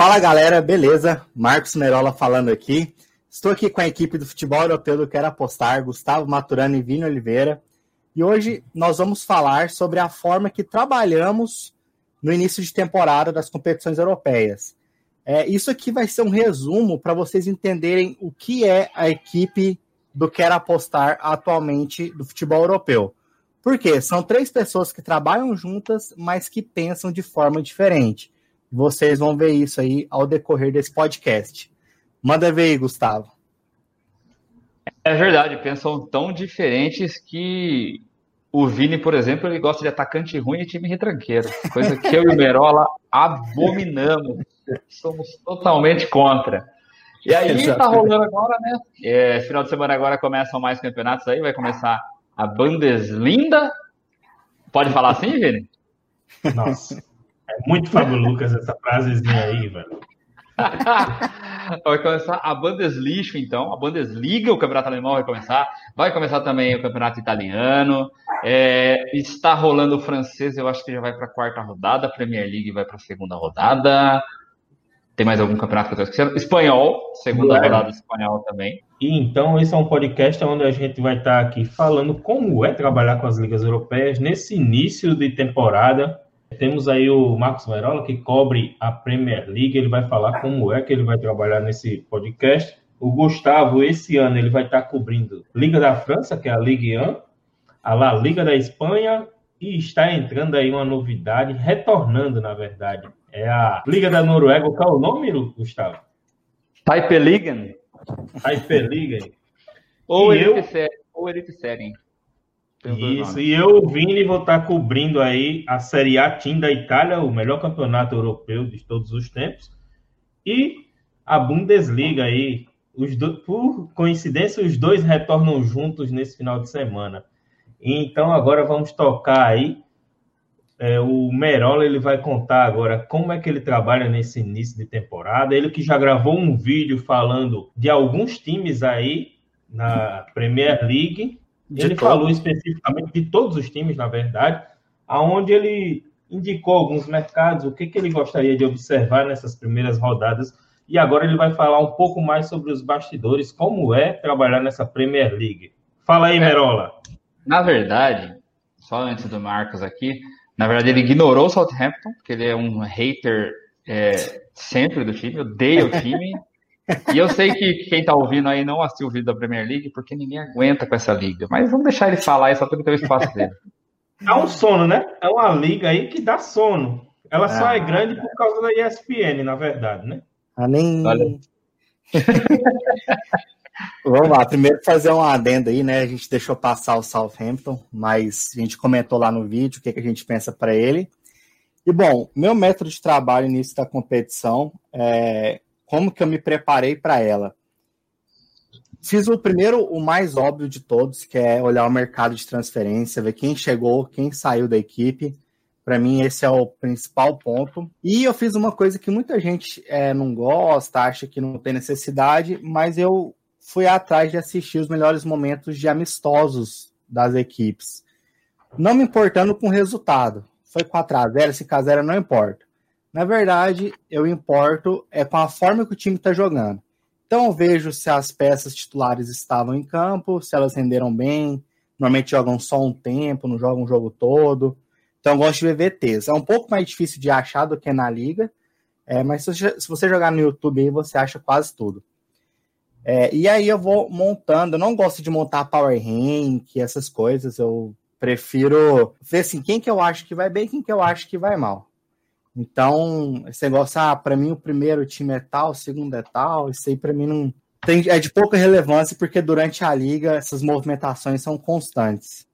Fala galera, beleza? Marcos Merola falando aqui. Estou aqui com a equipe do futebol europeu do Quero Apostar, Gustavo Maturano e Vini Oliveira. E hoje nós vamos falar sobre a forma que trabalhamos no início de temporada das competições europeias. É, isso aqui vai ser um resumo para vocês entenderem o que é a equipe do Quero Apostar atualmente do futebol europeu. Por quê? São três pessoas que trabalham juntas, mas que pensam de forma diferente. Vocês vão ver isso aí ao decorrer desse podcast. Manda ver aí, Gustavo. É verdade, pensam tão diferentes que o Vini, por exemplo, ele gosta de atacante ruim e time retranqueiro. Coisa que eu e o Merola abominamos. Somos totalmente contra. E aí Exato. tá rolando agora, né? É, final de semana agora começam mais campeonatos aí, vai começar a Bundesliga. Pode falar assim, Vini? Nossa. É muito Fábio Lucas essa frasezinha aí, velho. vai começar a Bundesliga, então. A Bundesliga, o campeonato alemão vai começar. Vai começar também o campeonato italiano. É, está rolando o francês, eu acho que já vai para a quarta rodada. A Premier League vai para a segunda rodada. Tem mais algum campeonato que eu estou esquecendo? Espanhol, segunda rodada espanhol também. E então, esse é um podcast onde a gente vai estar aqui falando como é trabalhar com as ligas europeias nesse início de temporada temos aí o Marcos Merola, que cobre a Premier League, ele vai falar como é que ele vai trabalhar nesse podcast. O Gustavo, esse ano, ele vai estar cobrindo Liga da França, que é a Ligue 1, a La Liga da Espanha, e está entrando aí uma novidade, retornando, na verdade. É a Liga da Noruega. Qual é o nome, Gustavo? Taipeligen. Taipeligen. Ou Elite ou Elite Série. Isso, e eu, Vini, vou estar cobrindo aí a Série A Team da Itália, o melhor campeonato europeu de todos os tempos, e a Bundesliga aí. Os do... Por coincidência, os dois retornam juntos nesse final de semana. Então, agora vamos tocar aí. É, o Merola ele vai contar agora como é que ele trabalha nesse início de temporada. Ele que já gravou um vídeo falando de alguns times aí na Premier League de ele todo. falou especificamente de todos os times, na verdade, aonde ele indicou alguns mercados, o que, que ele gostaria de observar nessas primeiras rodadas. E agora ele vai falar um pouco mais sobre os bastidores, como é trabalhar nessa Premier League. Fala aí, Merola. Na verdade, só antes do Marcos aqui, na verdade ele ignorou o Southampton, porque ele é um hater é, sempre do time, odeia o time. E eu sei que quem tá ouvindo aí não assistiu o vídeo da Premier League porque ninguém aguenta com essa liga. Mas vamos deixar ele falar aí só para ter o espaço dele. É um sono, né? É uma liga aí que dá sono. Ela só é ah, grande por causa da ESPN, na verdade, né? Ah, nem. Vamos lá, primeiro fazer um adendo aí, né? A gente deixou passar o Southampton, mas a gente comentou lá no vídeo o que, que a gente pensa para ele. E bom, meu método de trabalho início da competição é como que eu me preparei para ela. Fiz o primeiro, o mais óbvio de todos, que é olhar o mercado de transferência, ver quem chegou, quem saiu da equipe. Para mim, esse é o principal ponto. E eu fiz uma coisa que muita gente é, não gosta, acha que não tem necessidade, mas eu fui atrás de assistir os melhores momentos de amistosos das equipes. Não me importando com o resultado. Foi 4x0, 5x0, não importa. Na verdade, eu importo é com a forma que o time está jogando. Então, eu vejo se as peças titulares estavam em campo, se elas renderam bem. Normalmente jogam só um tempo, não jogam o jogo todo. Então, eu gosto de ver VTs. É um pouco mais difícil de achar do que na liga, é, mas se você, se você jogar no YouTube aí, você acha quase tudo. É, e aí eu vou montando. Eu não gosto de montar Power Rank, essas coisas. Eu prefiro ver assim, quem que eu acho que vai bem, quem que eu acho que vai mal. Então, esse negócio, ah, para mim o primeiro time é tal, o segundo é tal, isso aí para mim não tem, é de pouca relevância, porque durante a liga essas movimentações são constantes.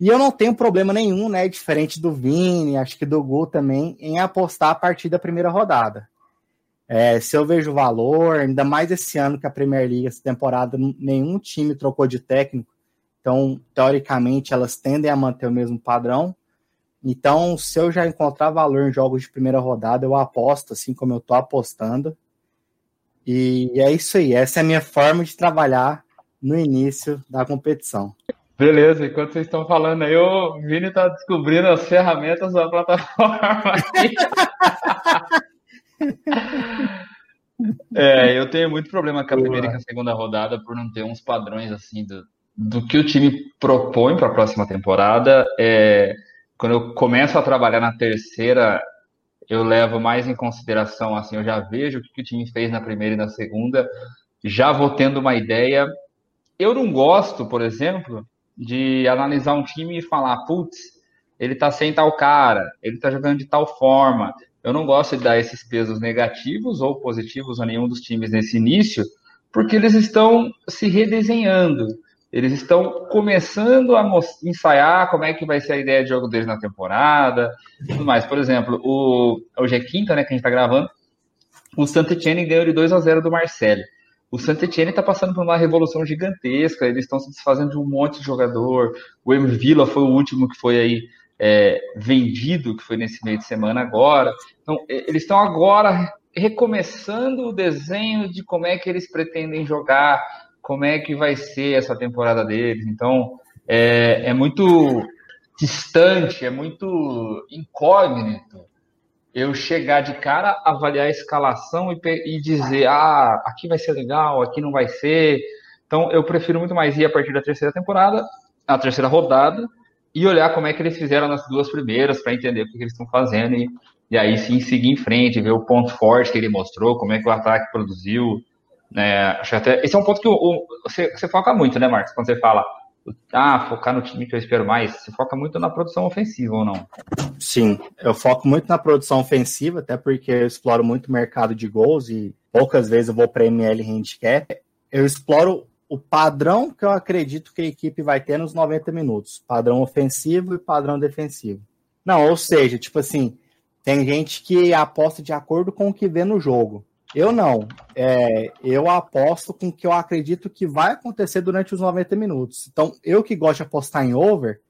E eu não tenho problema nenhum, né, diferente do Vini, acho que do Gu também, em apostar a partir da primeira rodada. É, se eu vejo valor, ainda mais esse ano que a Premier League, essa temporada, nenhum time trocou de técnico, então, teoricamente, elas tendem a manter o mesmo padrão. Então, se eu já encontrar valor em jogos de primeira rodada, eu aposto, assim como eu tô apostando. E é isso aí. Essa é a minha forma de trabalhar no início da competição. Beleza, enquanto vocês estão falando aí, o Vini está descobrindo as ferramentas da plataforma. É, eu tenho muito problema com a primeira e com a segunda rodada por não ter uns padrões assim do, do que o time propõe para a próxima temporada. É, quando eu começo a trabalhar na terceira, eu levo mais em consideração, assim, eu já vejo o que o time fez na primeira e na segunda, já vou tendo uma ideia. Eu não gosto, por exemplo, de analisar um time e falar, putz, ele tá sem tal cara, ele tá jogando de tal forma, eu não gosto de dar esses pesos negativos ou positivos a nenhum dos times nesse início, porque eles estão se redesenhando. Eles estão começando a ensaiar como é que vai ser a ideia de jogo deles na temporada, tudo mais. Por exemplo, o, hoje é quinta, né, que a gente está gravando, o Sant'Etienne ganhou de 2 a 0 do Marcelo. O Sant'Etienne está passando por uma revolução gigantesca, eles estão se desfazendo de um monte de jogador. O Emir Villa foi o último que foi aí é, vendido, que foi nesse meio de semana agora. Então, eles estão agora recomeçando o desenho de como é que eles pretendem jogar, como é que vai ser essa temporada deles. Então, é, é muito distante, é muito incógnito eu chegar de cara, avaliar a escalação e, e dizer, ah, aqui vai ser legal, aqui não vai ser. Então, eu prefiro muito mais ir a partir da terceira temporada, a terceira rodada, e olhar como é que eles fizeram nas duas primeiras para entender o que, eles estão fazendo e, e aí sim seguir em frente, ver o ponto forte que ele mostrou, como é que o ataque produziu. Né? Acho até, esse é um ponto que o, o, você, você foca muito, né, Marcos? Quando você fala, ah, focar no time que eu espero mais, você foca muito na produção ofensiva ou não? Sim, eu foco muito na produção ofensiva, até porque eu exploro muito o mercado de gols e poucas vezes eu vou para ML Handicap. Eu exploro o padrão que eu acredito que a equipe vai ter nos 90 minutos. Padrão ofensivo e padrão defensivo. Não, ou seja, tipo assim, tem gente que aposta de acordo com o que vê no jogo. Eu não. É, eu aposto com o que eu acredito que vai acontecer durante os 90 minutos. Então, eu que gosto de apostar em over,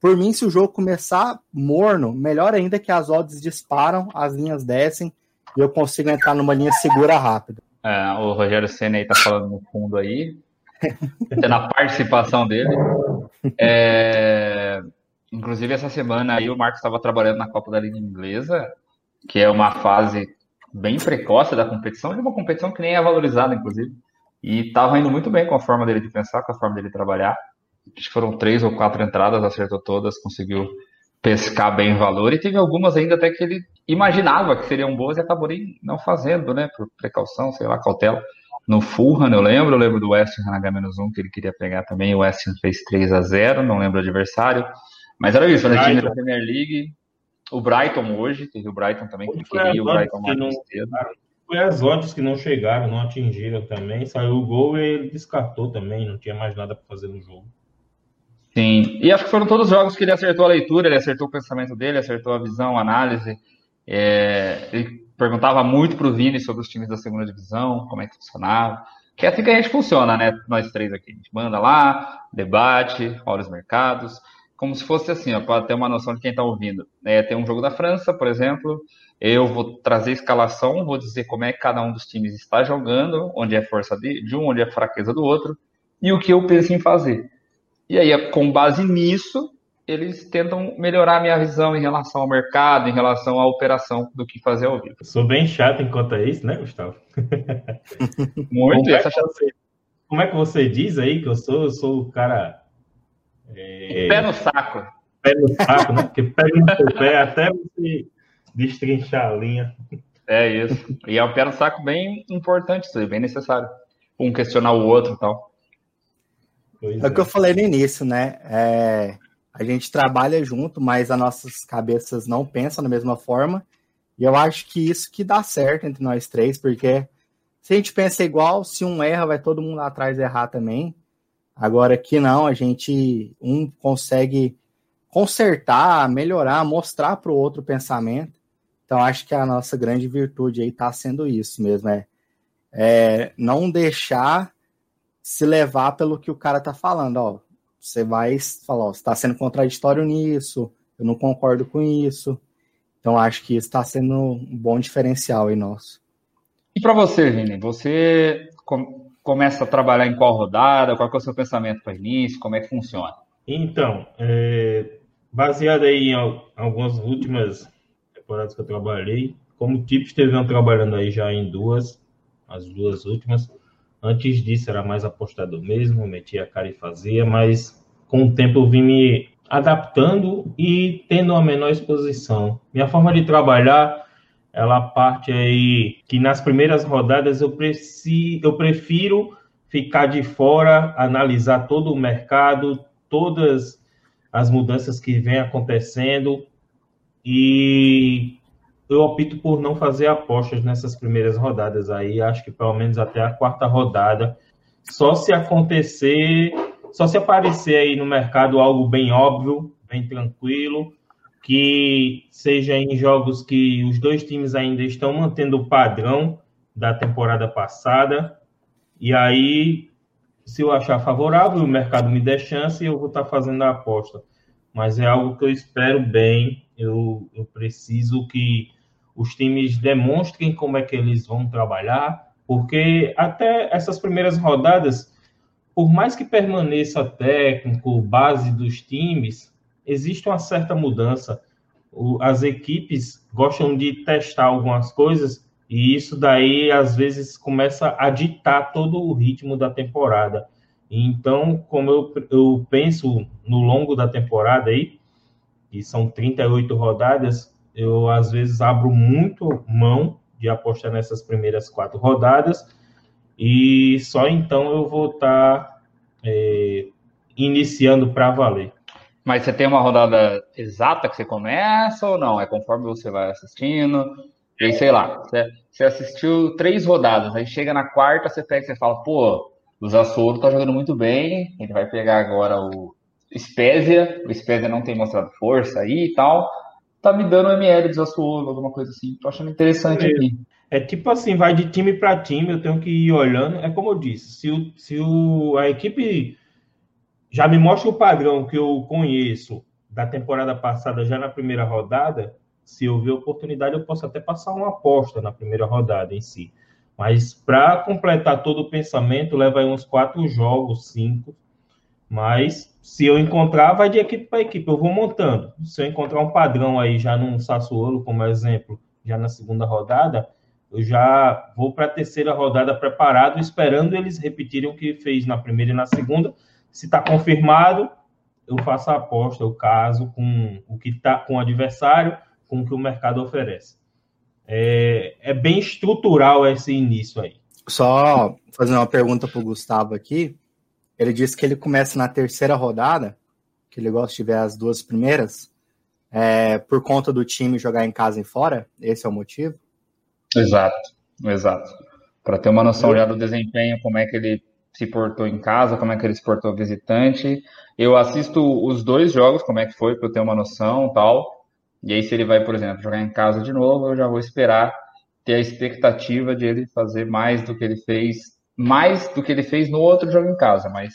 por mim, se o jogo começar morno, melhor ainda que as odds disparam, as linhas descem e eu consigo entrar numa linha segura rápida. É, o Rogério Senna aí tá falando no fundo aí. na participação dele. É, inclusive, essa semana aí o Marcos estava trabalhando na Copa da Liga Inglesa, que é uma fase bem precoce da competição, de uma competição que nem é valorizada, inclusive. E estava indo muito bem com a forma dele de pensar, com a forma dele de trabalhar. Acho que foram três ou quatro entradas, acertou todas, conseguiu pescar bem valor. E teve algumas ainda até que ele imaginava que seriam boas e acabou não fazendo, né? Por precaução, sei lá, cautela no Fulham, eu lembro, eu lembro do West Ham na H-1 que ele queria pegar também, o West fez 3 a 0 não lembro o adversário, mas era isso, né, time da Premier League, o Brighton hoje, teve o Brighton também, que queria o Brighton mais não, cedo. Foi as odds que não chegaram, não atingiram também, saiu o gol e ele descartou também, não tinha mais nada para fazer no jogo. Sim, e acho que foram todos os jogos que ele acertou a leitura, ele acertou o pensamento dele, acertou a visão, a análise, é, ele perguntava muito para o Vini sobre os times da segunda divisão, como é que funcionava. Que é assim que a gente funciona, né? Nós três aqui. A gente manda lá, debate, olha os mercados, como se fosse assim, para ter uma noção de quem está ouvindo. É, tem um jogo da França, por exemplo, eu vou trazer escalação, vou dizer como é que cada um dos times está jogando, onde é força de, de um, onde é fraqueza do outro, e o que eu penso em fazer. E aí, com base nisso, eles tentam melhorar a minha visão em relação ao mercado, em relação à operação do que fazer ao vivo. sou bem chato enquanto é isso, né, Gustavo? Muito. Como é, você, como é, que você diz aí que eu sou? Eu sou o cara. É... Pé no saco. Pé no saco, né? Porque pé no seu pé até você destrinchar a linha. É isso. E é um pé no saco bem importante, isso aí, bem necessário. Um questionar o outro e tal. Pois é o que eu falei no início, né? É, a gente trabalha junto, mas as nossas cabeças não pensam da mesma forma. E eu acho que isso que dá certo entre nós três, porque se a gente pensa igual, se um erra, vai todo mundo lá atrás errar também. Agora aqui não, a gente um consegue consertar, melhorar, mostrar para o outro pensamento. Então acho que a nossa grande virtude aí está sendo isso mesmo, é, é não deixar se levar pelo que o cara tá falando, ó você vai falar, ó, está sendo contraditório nisso, eu não concordo com isso. Então acho que isso está sendo um bom diferencial aí nosso. E para você, Vini, você começa a trabalhar em qual rodada? Qual é o seu pensamento para início? Como é que funciona? Então, é, baseado aí em algumas últimas temporadas que eu trabalhei, como tipo esteve trabalhando aí já em duas, as duas últimas. Antes disso era mais apostador mesmo, metia a cara e fazia, mas com o tempo eu vim me adaptando e tendo uma menor exposição. Minha forma de trabalhar, ela parte aí que nas primeiras rodadas eu, preci, eu prefiro ficar de fora, analisar todo o mercado, todas as mudanças que vêm acontecendo e eu opto por não fazer apostas nessas primeiras rodadas aí, acho que pelo menos até a quarta rodada, só se acontecer, só se aparecer aí no mercado algo bem óbvio, bem tranquilo, que seja em jogos que os dois times ainda estão mantendo o padrão da temporada passada, e aí, se eu achar favorável, o mercado me der chance, eu vou estar fazendo a aposta. Mas é algo que eu espero bem, eu, eu preciso que os times demonstrem como é que eles vão trabalhar, porque até essas primeiras rodadas, por mais que permaneça técnico, base dos times, existe uma certa mudança. as equipes gostam de testar algumas coisas e isso daí às vezes começa a ditar todo o ritmo da temporada. Então, como eu, eu penso no longo da temporada aí, que são 38 rodadas, eu às vezes abro muito mão de apostar nessas primeiras quatro rodadas e só então eu vou estar tá, é, iniciando para valer. Mas você tem uma rodada exata que você começa ou não? É conforme você vai assistindo? E aí, sei lá, você, assistiu três rodadas, aí chega na quarta, você pega e fala, pô, o Zassoro tá jogando muito bem, ele vai pegar agora o Spezia, o Spezia não tem mostrado força aí e tal, tá me dando ML de Sassuolo, alguma coisa assim. Tô achando interessante é, aqui. É tipo assim, vai de time para time, eu tenho que ir olhando. É como eu disse, se, o, se o, a equipe já me mostra o padrão que eu conheço da temporada passada já na primeira rodada, se eu ver oportunidade, eu posso até passar uma aposta na primeira rodada em si. Mas para completar todo o pensamento, leva aí uns quatro jogos, cinco. Mas se eu encontrar, vai de equipe para equipe, eu vou montando. Se eu encontrar um padrão aí já num Sassuolo, como exemplo, já na segunda rodada, eu já vou para a terceira rodada preparado, esperando eles repetirem o que fez na primeira e na segunda. Se está confirmado, eu faço a aposta, o caso com o que está com o adversário, com o que o mercado oferece. É, é bem estrutural esse início aí. Só fazer uma pergunta para o Gustavo aqui. Ele disse que ele começa na terceira rodada, que ele gosta de ver as duas primeiras, é, por conta do time jogar em casa e fora. Esse é o motivo? Exato, exato. Para ter uma noção já do desempenho, como é que ele se portou em casa, como é que ele se portou visitante. Eu assisto os dois jogos, como é que foi, para eu ter uma noção tal. E aí, se ele vai, por exemplo, jogar em casa de novo, eu já vou esperar ter a expectativa de ele fazer mais do que ele fez mais do que ele fez no outro jogo em casa, mas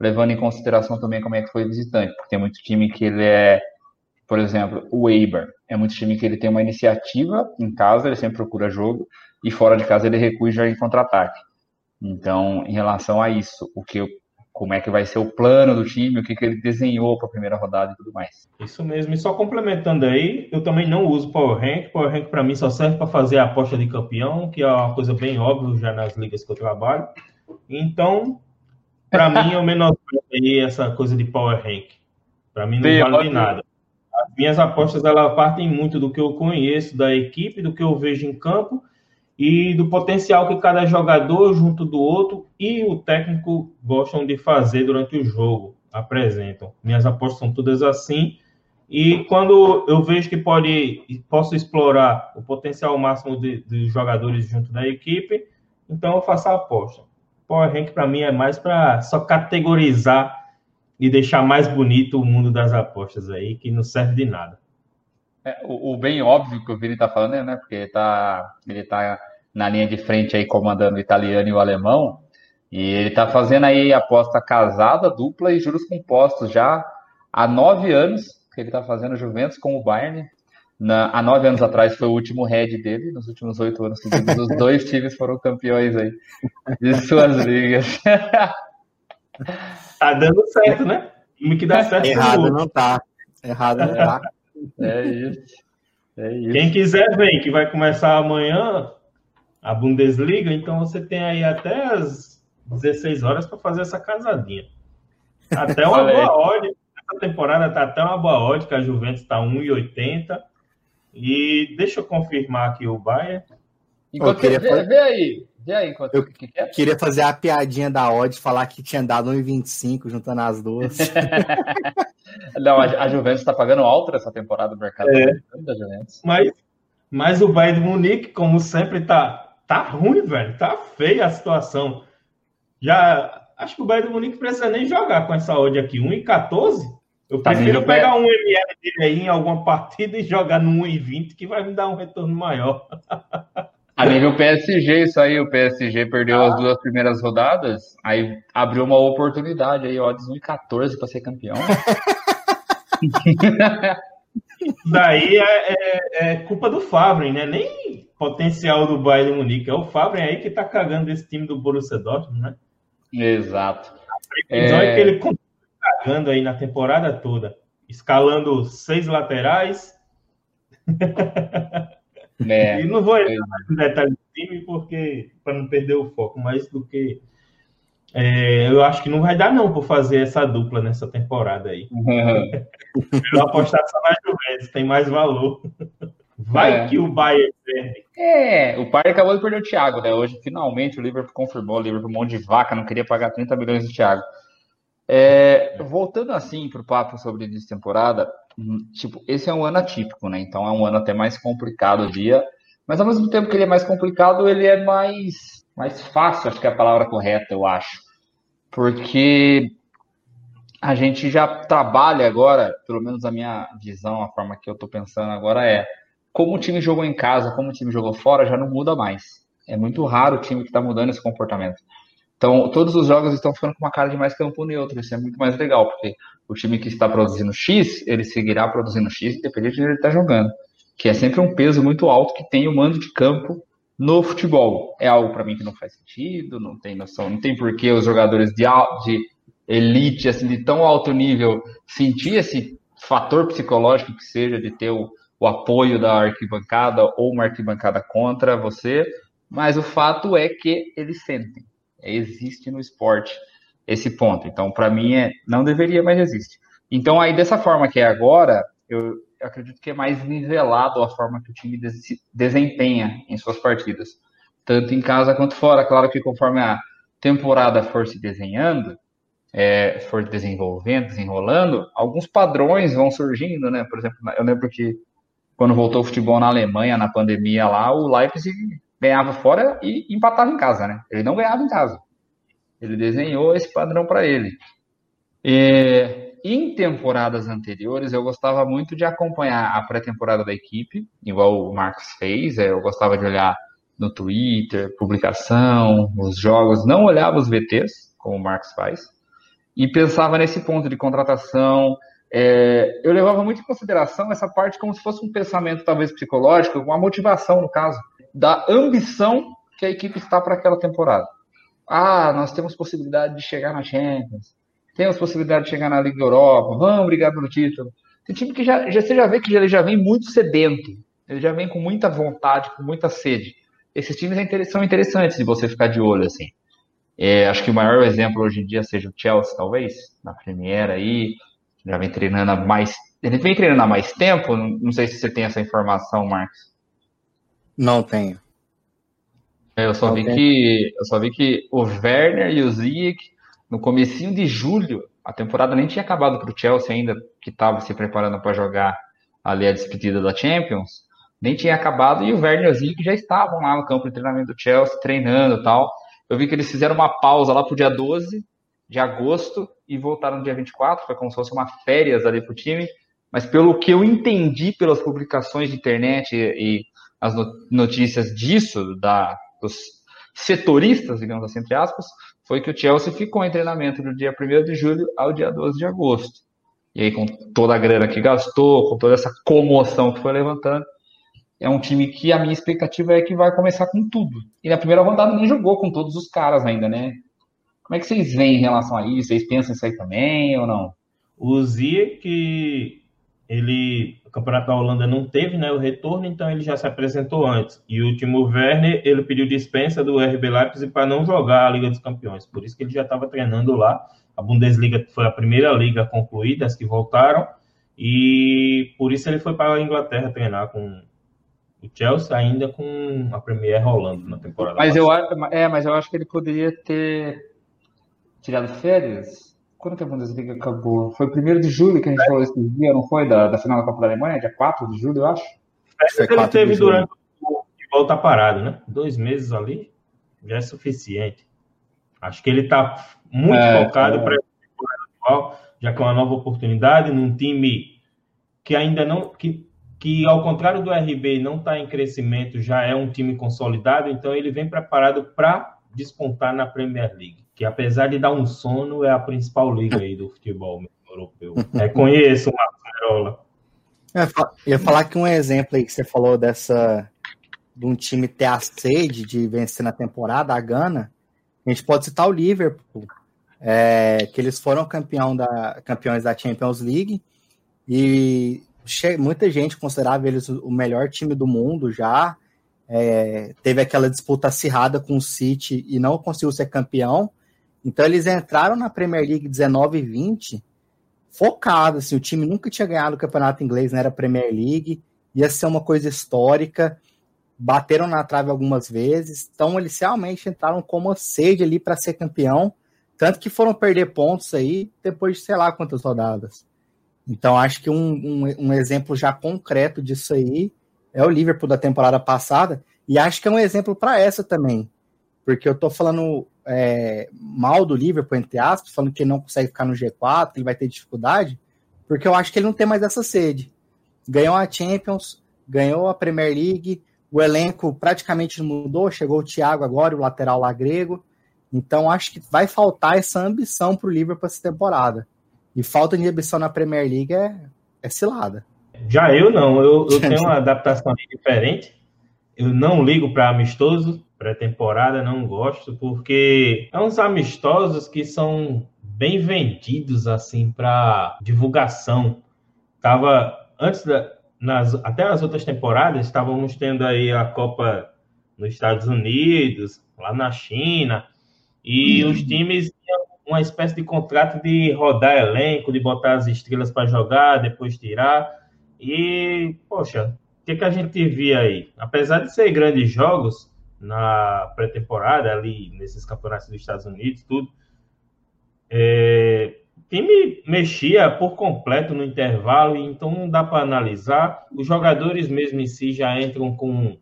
levando em consideração também como é que foi visitante, porque tem muito time que ele é, por exemplo, o Eibar, é muito time que ele tem uma iniciativa em casa, ele sempre procura jogo, e fora de casa ele recua já em contra-ataque. Então, em relação a isso, o que eu, como é que vai ser o plano do time, o que, que ele desenhou para a primeira rodada e tudo mais. Isso mesmo. E só complementando aí, eu também não uso Power Rank. Power Rank para mim só serve para fazer a aposta de campeão, que é uma coisa bem óbvia já nas ligas que eu trabalho. Então, para mim, eu menosprezo aí essa coisa de Power Rank. Para mim não Bem, vale nada. As minhas apostas elas partem muito do que eu conheço da equipe, do que eu vejo em campo e do potencial que cada jogador junto do outro e o técnico gostam de fazer durante o jogo, apresentam. Minhas apostas são todas assim. E quando eu vejo que pode, posso explorar o potencial máximo de, de jogadores junto da equipe, então eu faço a aposta. Power Rank para mim é mais para só categorizar e deixar mais bonito o mundo das apostas aí, que não serve de nada. É, o, o, bem óbvio que o Vini está falando, né? Porque ele está ele tá na linha de frente aí comandando o italiano e o alemão. E ele está fazendo aí aposta casada, dupla e juros compostos já há nove anos que ele está fazendo Juventus com o Bayern. Na, há nove anos atrás foi o último head dele, nos últimos oito anos seguidos, os dois times foram campeões aí de suas ligas. tá dando certo, né? O que dá certo. Errado não tá. Errado não tá. É isso. É isso. Quem quiser, vem, que vai começar amanhã a Bundesliga, então você tem aí até as 16 horas para fazer essa casadinha. Até uma boa odd. Essa temporada tá até uma boa odd, que a Juventus está 1,80. E deixa eu confirmar aqui o Bayern. Enquanto, vê, vê aí, vê aí enquanto eu que quer. queria fazer a piadinha da odd, falar que tinha dado 1,25 juntando as duas. Não, a, a Juventus está pagando alto essa temporada do mercado é. da Juventus. Mas, mas o Bayern de Munique, como sempre, tá, tá ruim, velho. Tá feia a situação. Já acho que o Bayern de Munique precisa nem jogar com essa odd aqui. 1,14? Eu tá prefiro pegar um ML dele aí em alguma partida e jogar no 1,20 que vai me dar um retorno maior. A nível PSG, isso aí, o PSG perdeu ah. as duas primeiras rodadas, aí abriu uma oportunidade aí, odds 1,14 para ser campeão. Daí é, é, é, culpa do Favre, né? Nem potencial do Bayern Munique. É o Favre aí que tá cagando esse time do Borussia Dortmund, né? Exato. A previsão é, é que ele continue cagando aí na temporada toda, escalando seis laterais. É, e não vou entrar é. em detalhes do time porque para não perder o foco, mais do que é, eu acho que não vai dar não por fazer essa dupla nessa temporada aí. Uhum. Melhor apostar só na Juventus, tem mais valor. Vai é. que o Bayern perde. É, o Bayern acabou de perder o Thiago, né? Hoje, finalmente, o Liverpool confirmou, o Liverpool mão de vaca, não queria pagar 30 milhões de Thiago. É, voltando assim para o papo sobre início de temporada, hum, tipo, esse é um ano atípico, né? Então é um ano até mais complicado dia, mas ao mesmo tempo que ele é mais complicado, ele é mais, mais fácil, acho que é a palavra correta, eu acho. Porque a gente já trabalha agora, pelo menos a minha visão, a forma que eu estou pensando agora é como o time jogou em casa, como o time jogou fora, já não muda mais. É muito raro o time que está mudando esse comportamento. Então, todos os jogos estão ficando com uma cara de mais campo neutro. Isso é muito mais legal, porque o time que está produzindo X, ele seguirá produzindo X, independente de ele estar jogando. Que é sempre um peso muito alto que tem o mando de campo no futebol. É algo para mim que não faz sentido, não tem noção, não tem porquê os jogadores de, de elite, assim, de tão alto nível, sentir esse fator psicológico que seja de ter o, o apoio da arquibancada ou uma arquibancada contra você, mas o fato é que eles sentem. Existe no esporte esse ponto. Então, para mim, é, não deveria, mas existe. Então, aí, dessa forma que é agora, eu, acredito que é mais nivelado a forma que o time des desempenha em suas partidas, tanto em casa quanto fora. Claro que conforme a temporada for se desenhando, é, for desenvolvendo, desenrolando, alguns padrões vão surgindo, né? Por exemplo, eu lembro que quando voltou o futebol na Alemanha, na pandemia lá, o Leipzig ganhava fora e empatava em casa, né? Ele não ganhava em casa. Ele desenhou esse padrão para ele. E, em temporadas anteriores, eu gostava muito de acompanhar a pré-temporada da equipe, igual o Marcos fez. Eu gostava de olhar no Twitter, publicação, os jogos, não olhava os VTs, como o Marcos faz, e pensava nesse ponto de contratação, é, eu levava muito em consideração essa parte como se fosse um pensamento talvez psicológico, uma motivação no caso, da ambição que a equipe está para aquela temporada. Ah, nós temos possibilidade de chegar na Champions, temos possibilidade de chegar na Liga Europa, vamos brigar pelo título. Tem time que já, já você já vê que ele já vem muito sedento, ele já vem com muita vontade, com muita sede. Esses times é são interessantes de você ficar de olho assim. É, acho que o maior exemplo hoje em dia seja o Chelsea, talvez, na Primeira aí, já vem treinando há mais. Ele vem treinando há mais tempo? Não sei se você tem essa informação, Marcos. Não tenho. É, eu só Não vi tenho. que eu só vi que o Werner e o Ziyech no comecinho de julho, a temporada nem tinha acabado para o Chelsea ainda, que estava se preparando para jogar ali a despedida da Champions, nem tinha acabado e o Werner e o Ziyech já estavam lá no campo de treinamento do Chelsea treinando e tal. Eu vi que eles fizeram uma pausa lá pro dia 12 de agosto e voltaram no dia 24, foi como se fosse uma férias ali pro time, mas pelo que eu entendi pelas publicações de internet e, e as notícias disso, da, dos setoristas, digamos assim, entre aspas, foi que o Chelsea ficou em treinamento do dia 1 de julho ao dia 12 de agosto. E aí, com toda a grana que gastou, com toda essa comoção que foi levantando, é um time que a minha expectativa é que vai começar com tudo. E na primeira rodada nem jogou com todos os caras ainda, né? Como é que vocês veem em relação a isso? Vocês pensam isso aí também ou não? O Zia que ele, o Campeonato da Holanda não teve né, o retorno, então ele já se apresentou antes. E o Timo Werner, ele pediu dispensa do RB Leipzig para não jogar a Liga dos Campeões. Por isso que ele já estava treinando lá. A Bundesliga foi a primeira liga concluída, as que voltaram. E por isso ele foi para a Inglaterra treinar com o Chelsea, ainda com a Premier rolando na temporada. Mas eu, é, mas eu acho que ele poderia ter tirado férias quando que a Bundesliga acabou? Foi primeiro de julho que a gente é. falou esse dia, não foi? Da, da final da Copa da Alemanha? Dia 4 de julho, eu acho. Que ele teve durante o de volta parado, né? Dois meses ali já é suficiente. Acho que ele está muito é, focado é. para a temporada atual, já que é uma nova oportunidade num time que ainda não. Que, que ao contrário do RB não está em crescimento, já é um time consolidado, então ele vem preparado para despontar na Premier League que apesar de dar um sono, é a principal liga aí do futebol europeu. É, conheço o Marcelo. Eu ia falar que um exemplo aí que você falou dessa de um time ter a sede de vencer na temporada, a Gana, a gente pode citar o Liverpool, é, que eles foram campeão da, campeões da Champions League e muita gente considerava eles o melhor time do mundo já. É, teve aquela disputa acirrada com o City e não conseguiu ser campeão. Então eles entraram na Premier League 19 e 20 focado, assim, o time nunca tinha ganhado o campeonato inglês, não né, era Premier League, ia ser uma coisa histórica, bateram na trave algumas vezes, então eles realmente entraram com uma sede ali para ser campeão, tanto que foram perder pontos aí depois de sei lá quantas rodadas. Então acho que um, um, um exemplo já concreto disso aí é o Liverpool da temporada passada, e acho que é um exemplo para essa também, porque eu tô falando é, mal do Liverpool, entre aspas, falando que ele não consegue ficar no G4, que ele vai ter dificuldade, porque eu acho que ele não tem mais essa sede. Ganhou a Champions, ganhou a Premier League, o elenco praticamente mudou, chegou o Thiago agora, o lateral lá grego. Então acho que vai faltar essa ambição para o Liverpool essa temporada. E falta de ambição na Premier League é, é cilada. Já eu não, eu, eu tenho uma adaptação diferente. Eu não ligo para amistoso, pré-temporada não gosto, porque é uns amistosos que são bem vendidos assim para divulgação. Tava antes da nas, até as outras temporadas estávamos tendo aí a Copa nos Estados Unidos, lá na China, e uhum. os times tinham uma espécie de contrato de rodar elenco, de botar as estrelas para jogar, depois tirar. E, poxa, o que, que a gente via aí? Apesar de ser grandes jogos, na pré-temporada, ali nesses campeonatos dos Estados Unidos, tudo. É, o time mexia por completo no intervalo, então não dá para analisar. Os jogadores mesmo em si já entram com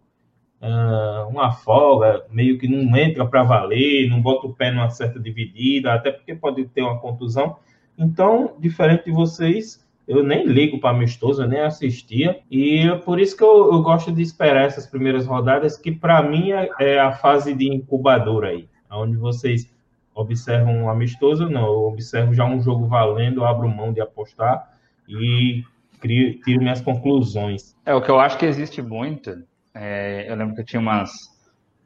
uh, uma folga, meio que não entra para valer, não bota o pé numa certa dividida, até porque pode ter uma contusão. Então, diferente de vocês, eu nem ligo para amistoso, eu nem assistia. E por isso que eu, eu, gosto de esperar essas primeiras rodadas, que para mim é, é, a fase de incubador aí, onde vocês observam um amistoso, não, eu observo já um jogo valendo, abro mão de apostar e crio, tiro minhas conclusões. É, o que eu acho que existe muito, é, eu lembro que eu tinha umas,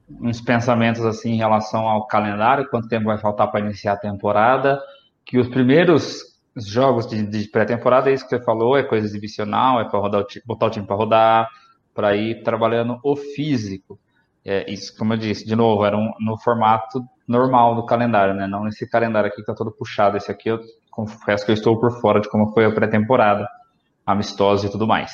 uns pensamentos assim em relação ao calendário, quanto tempo vai faltar para iniciar a temporada, que os primeiros os jogos de, de pré-temporada, é isso que você falou, é coisa exibicional, é para botar o time para rodar, para ir trabalhando o físico. É, isso, como eu disse, de novo, era um, no formato normal do calendário, né? Não nesse calendário aqui que tá todo puxado. Esse aqui eu confesso que eu estou por fora de como foi a pré-temporada, amistosa e tudo mais.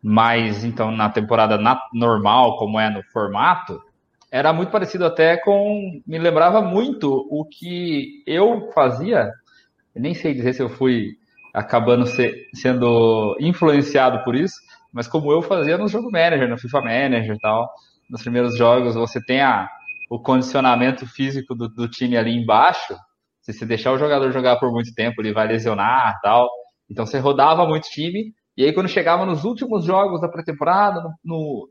Mas então na temporada na, normal, como é no formato, era muito parecido até com. Me lembrava muito o que eu fazia eu nem sei dizer se eu fui acabando sendo influenciado por isso, mas como eu fazia no jogo manager, no FIFA Manager e tal, nos primeiros jogos você tem a, o condicionamento físico do, do time ali embaixo, se você deixar o jogador jogar por muito tempo, ele vai lesionar tal. Então você rodava muito time, e aí quando chegava nos últimos jogos da pré-temporada, no, no,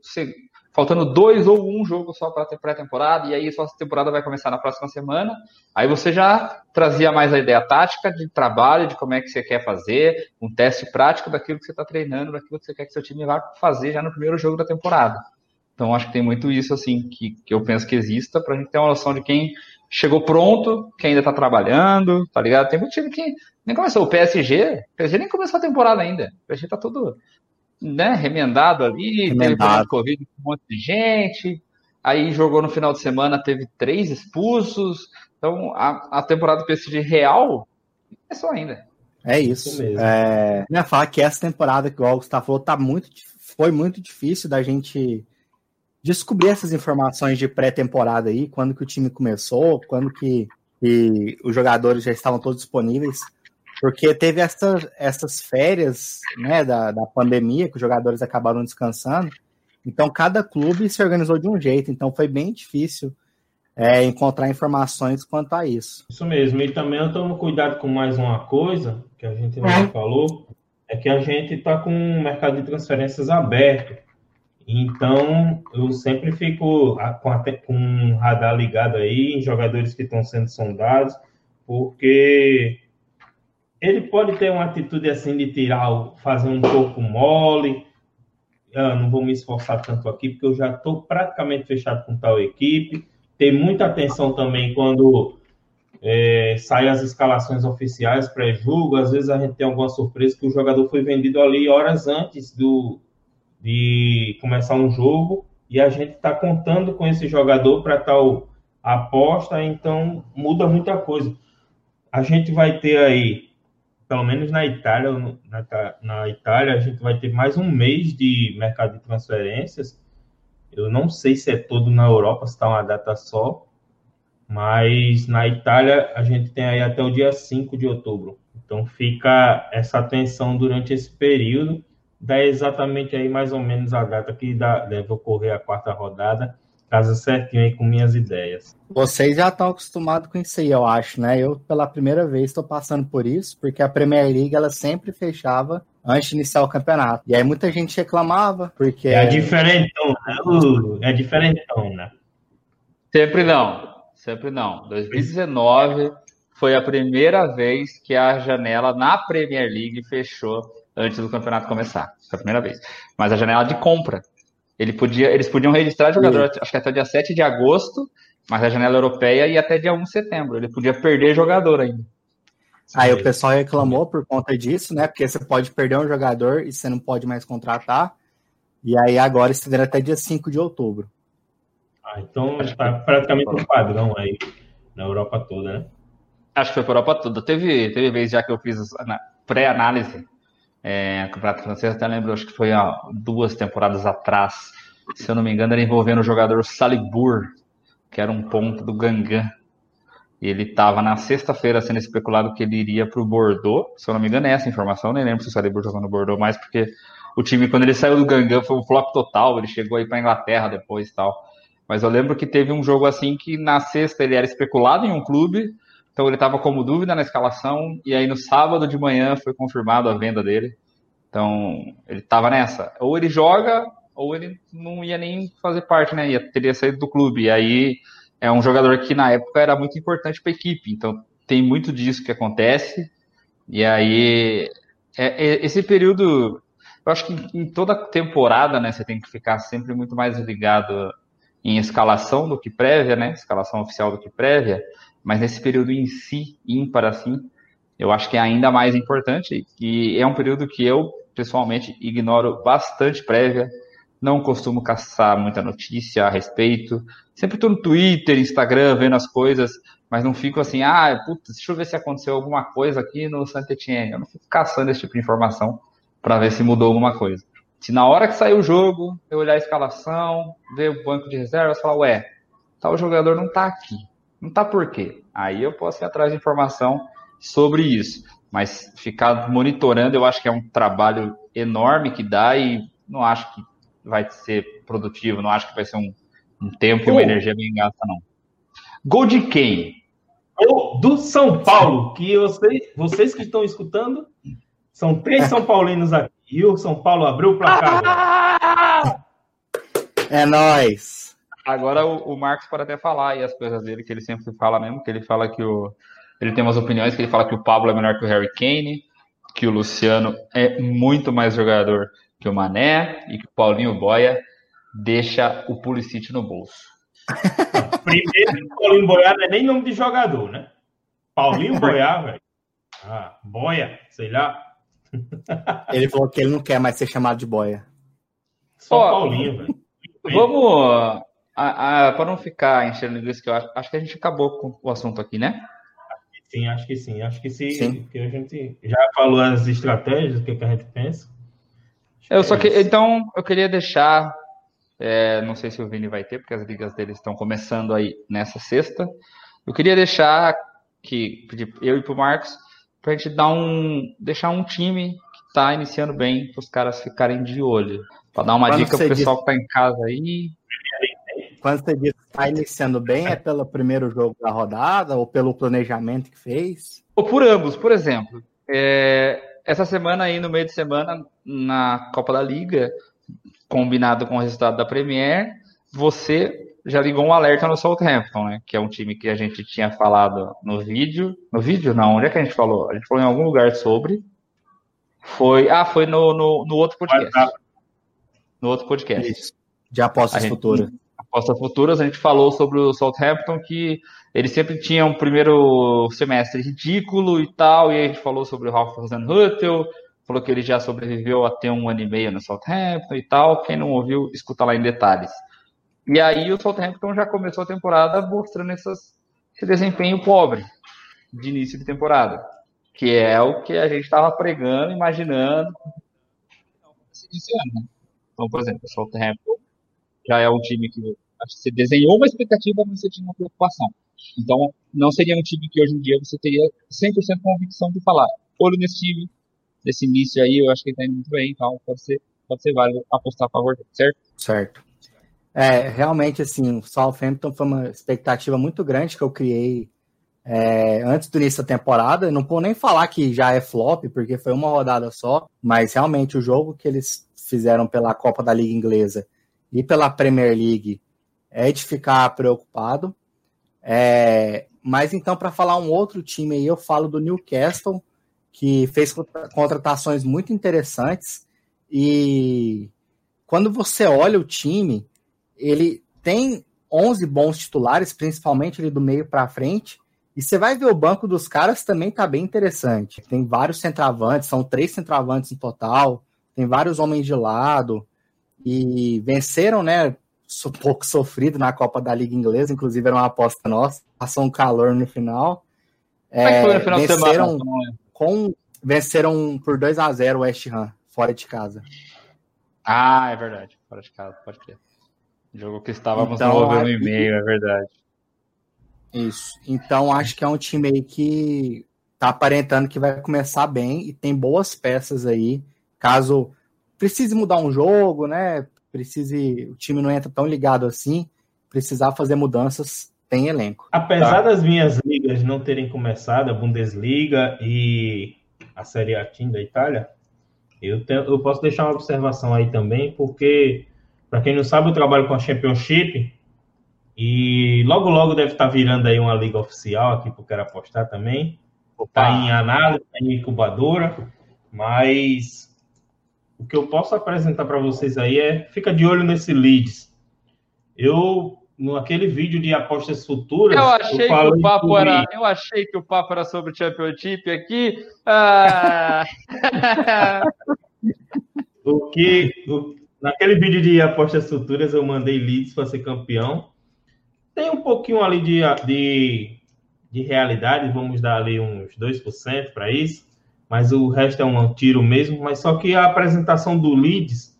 faltando dois ou um jogo só para a pré-temporada, e aí sua temporada vai começar na próxima semana. Aí você já trazia mais a ideia tática de trabalho, de como é que você quer fazer, um teste prático daquilo que você está treinando, daquilo que você quer que seu time vá fazer já no primeiro jogo da temporada. Então acho que tem muito isso assim que, que eu penso que exista para a gente ter uma noção de quem chegou pronto, quem ainda está trabalhando, tá ligado? Tem muito time que nem começou. O PSG, o PSG nem começou a temporada ainda. O PSG tá todo né, remendado ali, remendado. teve Covid com um monte de gente, aí jogou no final de semana, teve três expulsos. Então a, a temporada do PSG real é só ainda. É isso. isso mesmo. É, né, falar que essa temporada que o Gustavo falou tá muito, foi muito difícil da gente descobrir essas informações de pré-temporada aí, quando que o time começou, quando que, que os jogadores já estavam todos disponíveis, porque teve essa, essas férias né, da, da pandemia, que os jogadores acabaram descansando, então cada clube se organizou de um jeito, então foi bem difícil é, encontrar informações quanto a isso. Isso mesmo, e também eu tomo cuidado com mais uma coisa, que a gente não é. falou, é que a gente está com o mercado de transferências aberto. Então, eu sempre fico com, a, com um radar ligado aí em jogadores que estão sendo sondados, porque ele pode ter uma atitude assim de tirar, fazer um pouco mole. Eu não vou me esforçar tanto aqui, porque eu já estou praticamente fechado com tal equipe. Tem muita atenção também quando é, saem as escalações oficiais pré-julgo. Às vezes a gente tem alguma surpresa que o jogador foi vendido ali horas antes do, de começar um jogo e a gente está contando com esse jogador para tal aposta, então muda muita coisa. A gente vai ter aí, pelo menos na Itália, na, na Itália, a gente vai ter mais um mês de mercado de transferências. Eu não sei se é todo na Europa, se está uma data só, mas na Itália a gente tem aí até o dia 5 de outubro. Então fica essa atenção durante esse período dá exatamente aí mais ou menos a data que dá, deve ocorrer a quarta rodada, casa certinho aí com minhas ideias. Vocês já estão acostumados com isso aí, eu acho, né? Eu, pela primeira vez, estou passando por isso, porque a Premier League, ela sempre fechava antes de iniciar o campeonato. E aí muita gente reclamava, porque... É diferentão, né? É diferentão, né? Sempre não, sempre não. 2019 foi a primeira vez que a janela na Premier League fechou antes do campeonato começar. Foi a primeira vez. Mas a janela de compra. Ele podia, eles podiam registrar jogador, acho que até dia 7 de agosto, mas a janela europeia ia até dia 1 de setembro. Ele podia perder jogador ainda. Aí o pessoal reclamou por conta disso, né? Porque você pode perder um jogador e você não pode mais contratar. E aí agora estenderam até dia 5 de outubro. Ah, então está praticamente um padrão aí na Europa toda, né? Acho que foi para a Europa toda. Teve, teve vez já que eu fiz pré-análise é, Campeonato Francês, até lembro, acho que foi há duas temporadas atrás, se eu não me engano, era envolvendo o jogador Salibur, que era um ponto do Gangan. Ele estava na sexta-feira sendo especulado que ele iria para o Bordeaux. Se eu não me engano, é essa informação. Nem lembro se o Salibur jogou no Bordeaux mais, porque o time, quando ele saiu do Gangan, foi um flop total. Ele chegou aí para Inglaterra depois e tal. Mas eu lembro que teve um jogo assim que na sexta ele era especulado em um clube, então ele estava como dúvida na escalação, e aí no sábado de manhã foi confirmado a venda dele. Então ele estava nessa. Ou ele joga, ou ele não ia nem fazer parte, né? Ia, teria saído do clube. E aí é um jogador que na época era muito importante para a equipe. Então tem muito disso que acontece. E aí é, é, esse período, eu acho que em toda temporada, né, você tem que ficar sempre muito mais ligado em escalação do que prévia, né? Escalação oficial do que prévia mas nesse período em si, ímpar assim, eu acho que é ainda mais importante e é um período que eu, pessoalmente, ignoro bastante prévia, não costumo caçar muita notícia a respeito, sempre estou no Twitter, Instagram, vendo as coisas, mas não fico assim, ah, putz, deixa eu ver se aconteceu alguma coisa aqui no Saint Etienne, eu não fico caçando esse tipo de informação para ver se mudou alguma coisa. Se na hora que sair o jogo, eu olhar a escalação, ver o banco de reservas, falar, ué, tal jogador não está aqui não tá por quê. Aí eu posso ir atrás de informação sobre isso. Mas ficar monitorando, eu acho que é um trabalho enorme que dá e não acho que vai ser produtivo, não acho que vai ser um, um tempo e uma energia bem gasta, não. Gol de quem? Gol do São Paulo, que vocês, vocês que estão escutando, são três São Paulinos aqui. E o São Paulo abriu o placar. É nós. Agora o, o, Marcos pode até falar aí as coisas dele, que ele sempre fala mesmo, que ele fala que o. Ele tem umas opiniões que ele fala que o Pablo é melhor que o Harry Kane, que o Luciano é muito mais jogador que o Mané e que o Paulinho Boia deixa o Pulisic no bolso. Primeiro, Paulinho Boiá não é nem nome de jogador, né? Paulinho Boiá, velho. Ah, boia, sei lá. Ele falou que ele não quer mais ser chamado de boia. Só Ó, Paulinho, velho. Vamos. Para não ficar enchendo linguiça, que eu acho, acho que a gente acabou com o assunto aqui, né? Sim, acho que sim. Acho que sim. sim. Que a gente já falou as estratégias, o que, que a gente pensa. eu só é que, então, eu queria deixar. É, não sei se o Vini vai ter, porque as ligas dele estão começando aí nessa sexta. Eu queria deixar que pedir eu e pro Marcos para a gente dar um deixar um time que está iniciando bem para os caras ficarem de olho. Para dar uma Quando dica pro pessoal diz... que está em casa aí. Quando você diz que está iniciando bem, é pelo primeiro jogo da rodada ou pelo planejamento que fez? Ou por ambos, por exemplo. É, essa semana aí, no meio de semana, na Copa da Liga, combinado com o resultado da Premier, você já ligou um alerta no Southampton, né? Que é um time que a gente tinha falado no vídeo. No vídeo, não, onde é que a gente falou? A gente falou em algum lugar sobre. Foi. Ah, foi no, no, no outro podcast. No outro podcast. Isso. De apostas gente, futuras apostas futuras, a gente falou sobre o Southampton, que ele sempre tinha um primeiro semestre ridículo e tal, e a gente falou sobre o Ralph Rosenhutel, falou que ele já sobreviveu até um ano e meio no Southampton e tal. Quem não ouviu, escuta lá em detalhes. E aí o Southampton já começou a temporada mostrando essas, esse desempenho pobre de início de temporada, que é o que a gente estava pregando, imaginando. Então, por exemplo, o Southampton já é um time que você desenhou uma expectativa, mas você tinha uma preocupação. Então, não seria um time que hoje em dia você teria 100% convicção de falar, olho nesse time, nesse início aí, eu acho que ele está indo muito bem, então pode ser, pode ser válido apostar a favor dele, certo? Certo. É, realmente, assim, o Southampton foi uma expectativa muito grande que eu criei é, antes do início da temporada. Não vou nem falar que já é flop, porque foi uma rodada só, mas realmente o jogo que eles fizeram pela Copa da Liga Inglesa e pela Premier League é de ficar preocupado. É, mas então, para falar um outro time aí, eu falo do Newcastle, que fez contratações muito interessantes. E quando você olha o time, ele tem 11 bons titulares, principalmente ali do meio para frente. E você vai ver o banco dos caras também tá bem interessante. Tem vários centravantes, são três centravantes no total, tem vários homens de lado e venceram, né? Pouco sofrido na Copa da Liga Inglesa, inclusive era uma aposta nossa. Passou um calor no final. É, foi no final venceram, de semana? Com, venceram por 2 a 0 o West Ham, fora de casa. Ah, é verdade. Fora de casa, pode crer. Jogo que estávamos então, no e-mail, é verdade. Isso. Então acho que é um time aí que tá aparentando que vai começar bem e tem boas peças aí. Caso precise mudar um jogo, né? Precise, o time não entra tão ligado assim, precisar fazer mudanças, tem elenco. Apesar tá? das minhas ligas não terem começado, a Bundesliga e a Série A da Itália, eu, tenho, eu posso deixar uma observação aí também, porque, para quem não sabe, eu trabalho com a Championship e logo, logo deve estar virando aí uma liga oficial aqui, porque eu quero apostar também. Está em análise, está em incubadora, mas o que eu posso apresentar para vocês aí é fica de olho nesse leads. Eu no aquele vídeo de apostas futuras. Eu achei eu que o papo sobre... era, eu achei que o papo era sobre Championship aqui. Ah... o que o, naquele vídeo de apostas futuras eu mandei leads para ser campeão. Tem um pouquinho ali de, de, de realidade, vamos dar ali uns 2% para isso mas o resto é um tiro mesmo. Mas só que a apresentação do Leeds,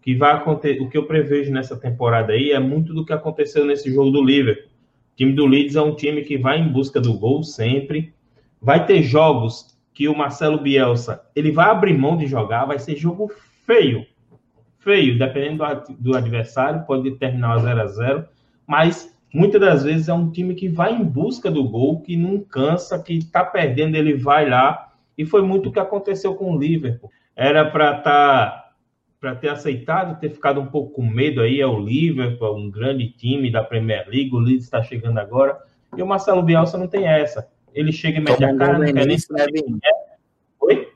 que vai acontecer, o que eu prevejo nessa temporada aí, é muito do que aconteceu nesse jogo do Liverpool. O time do Leeds é um time que vai em busca do gol sempre. Vai ter jogos que o Marcelo Bielsa ele vai abrir mão de jogar, vai ser jogo feio. Feio, dependendo do, adversário, pode terminar 0 a 0 mas muitas das vezes é um time que vai em busca do gol, que não cansa, que está perdendo, ele vai lá e foi muito o que aconteceu com o Liverpool. Era para tá, para ter aceitado, ter ficado um pouco com medo aí, é o Liverpool, é um grande time da Premier League, o Leeds está chegando agora, e o Marcelo Bielsa não tem essa. Ele chega e mete a cara, não quer nem saber Oi?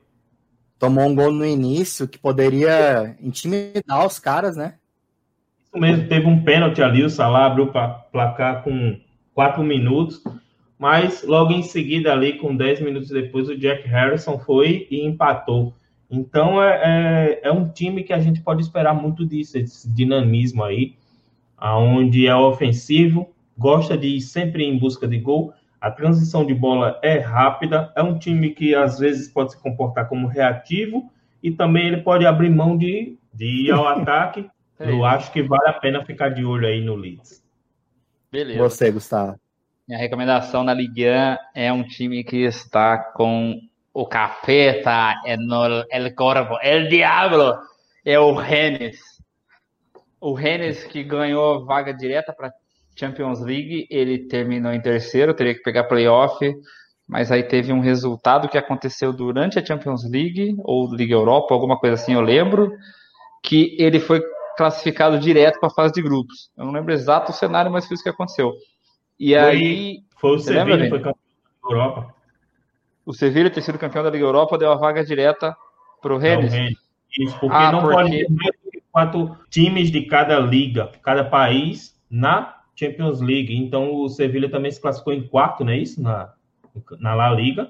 Tomou um gol no início que poderia intimidar os caras, né? mesmo, teve um pênalti ali, o Salah abriu para placar com quatro minutos, mas logo em seguida ali, com 10 minutos depois, o Jack Harrison foi e empatou. Então é, é, é, um time que a gente pode esperar muito disso, esse dinamismo aí, aonde é ofensivo, gosta de ir sempre em busca de gol, a transição de bola é rápida, é um time que às vezes pode se comportar como reativo e também ele pode abrir mão de, de ir ao ataque. É Eu acho que vale a pena ficar de olho aí no Leeds. Beleza. Você, Gustavo. Minha recomendação na Ligue 1 é um time que está com o capeta, é no, el corvo, el diablo, é o Rennes. O Rennes que ganhou vaga direta para Champions League, ele terminou em terceiro, teria que pegar playoff, mas aí teve um resultado que aconteceu durante a Champions League, ou Liga Europa, alguma coisa assim, eu lembro, que ele foi classificado direto para a fase de grupos. Eu não lembro exato o cenário, mas foi isso que aconteceu. E foi, aí. Foi o Sevilla, foi campeão da Europa o Sevilla ter sido campeão da Liga Europa deu a vaga direta para o Rennes. Isso, porque ah, não porque... pode ter mais do que quatro times de cada liga, cada país na Champions League. Então o Sevilla também se classificou em quarto, não é isso? Na, na La Liga.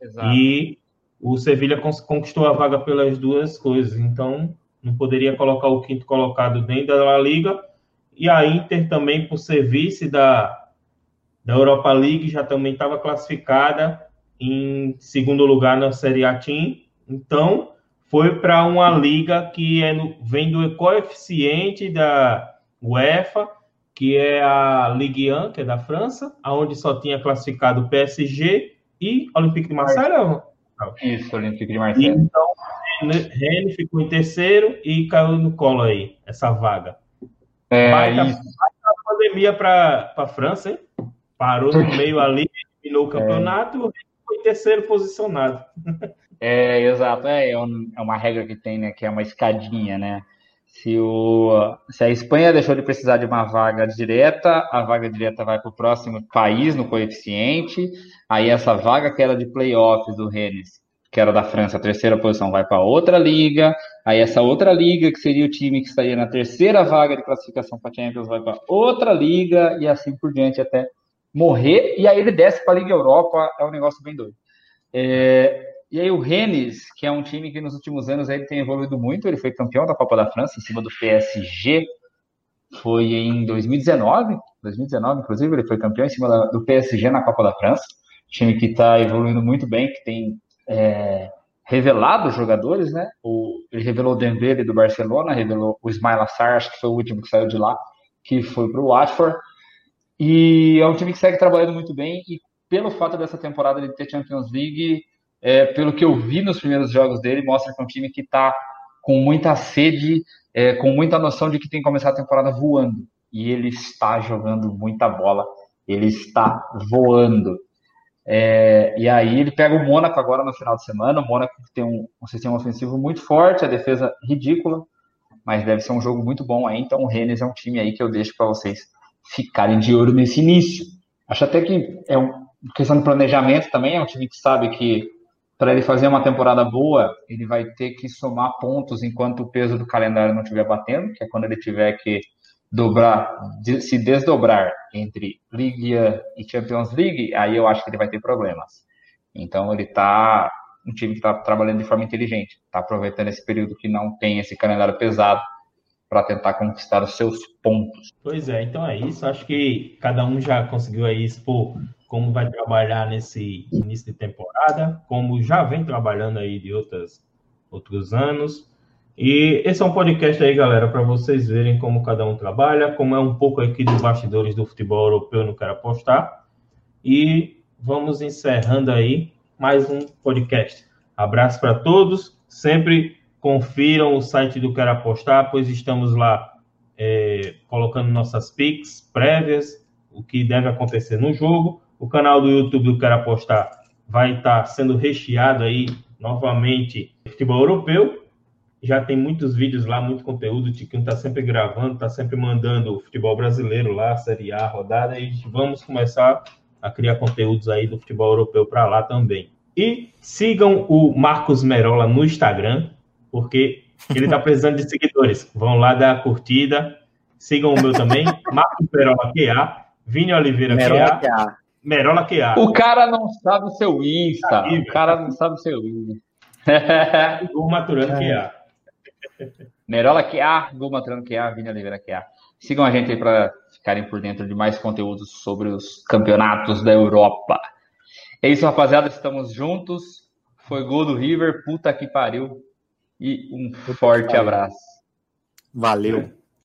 Exato. E o Sevilla conquistou a vaga pelas duas coisas. Então não poderia colocar o quinto colocado dentro da La Liga. E a Inter também, por serviço da, da Europa League, já também estava classificada em segundo lugar na Série A Team. Então, foi para uma liga que é no, vem do coeficiente da UEFA, que é a Ligue 1, que é da França, aonde só tinha classificado PSG e Olympique de Marseille. Isso, Olympique de Marseille. Então, Rennes ficou em terceiro e caiu no colo aí, essa vaga. É, baita, baita pandemia para a França, hein? Parou no meio ali, terminou o é. campeonato, é foi terceiro posicionado. É, exato. É, é, é, uma regra que tem, né? Que é uma escadinha, né? Se, o, se a Espanha deixou de precisar de uma vaga direta, a vaga direta vai para o próximo país no coeficiente. Aí essa vaga que era de playoffs do Rennes, que era da França, a terceira posição, vai para outra liga. Aí essa outra liga, que seria o time que estaria na terceira vaga de classificação para Champions, vai para outra liga e assim por diante até morrer, e aí ele desce para a Liga Europa, é um negócio bem doido. É, e aí o Rennes, que é um time que nos últimos anos ele tem evoluído muito, ele foi campeão da Copa da França em cima do PSG, foi em 2019, 2019 inclusive, ele foi campeão em cima do PSG na Copa da França, time que está evoluindo muito bem, que tem é, revelado jogadores, né? O, ele revelou o Dembele do Barcelona, revelou o Ismail Assar, acho que foi o último que saiu de lá, que foi para o Watford. E é um time que segue trabalhando muito bem e pelo fato dessa temporada de ter Champions League, é, pelo que eu vi nos primeiros jogos dele, mostra que é um time que está com muita sede, é, com muita noção de que tem que começar a temporada voando. E ele está jogando muita bola, ele está voando. É, e aí ele pega o Mônaco agora no final de semana. O Mônaco tem um, um sistema ofensivo muito forte, a defesa ridícula, mas deve ser um jogo muito bom aí. Então o Rennes é um time aí que eu deixo para vocês ficarem de olho nesse início. Acho até que é uma questão de planejamento também, é um time que sabe que para ele fazer uma temporada boa, ele vai ter que somar pontos enquanto o peso do calendário não estiver batendo, que é quando ele tiver que dobrar, se desdobrar entre Liga e Champions League, aí eu acho que ele vai ter problemas. Então ele está um time que está trabalhando de forma inteligente, está aproveitando esse período que não tem esse calendário pesado para tentar conquistar os seus pontos. Pois é, então é isso. Acho que cada um já conseguiu aí expor como vai trabalhar nesse início de temporada, como já vem trabalhando aí de outras, outros anos. E esse é um podcast aí, galera, para vocês verem como cada um trabalha, como é um pouco aqui dos bastidores do futebol europeu, não quero apostar. E vamos encerrando aí mais um podcast. Abraço para todos, sempre Confiram o site do Quero Apostar, pois estamos lá é, colocando nossas picks prévias, o que deve acontecer no jogo. O canal do YouTube do Quero Apostar vai estar sendo recheado aí novamente futebol europeu. Já tem muitos vídeos lá, muito conteúdo. O Tiquinho está sempre gravando, está sempre mandando o futebol brasileiro lá, Série A, rodada, e vamos começar a criar conteúdos aí do futebol europeu para lá também. E sigam o Marcos Merola no Instagram, porque ele está precisando de seguidores. Vão lá dar a curtida, Sigam o meu também, Marco Perola QA, Vini Oliveira Merola QA. Merola QA. O cara não sabe o seu Insta. Tá o cara não sabe o seu Insta. Gol Maturano QA. Merola QA, Gol Maturano QA, Vini Oliveira QA. Sigam a gente aí para ficarem por dentro de mais conteúdos sobre os campeonatos da Europa. É isso, rapaziada. Estamos juntos. Foi gol do River. Puta que pariu. E um forte abraço. Valeu.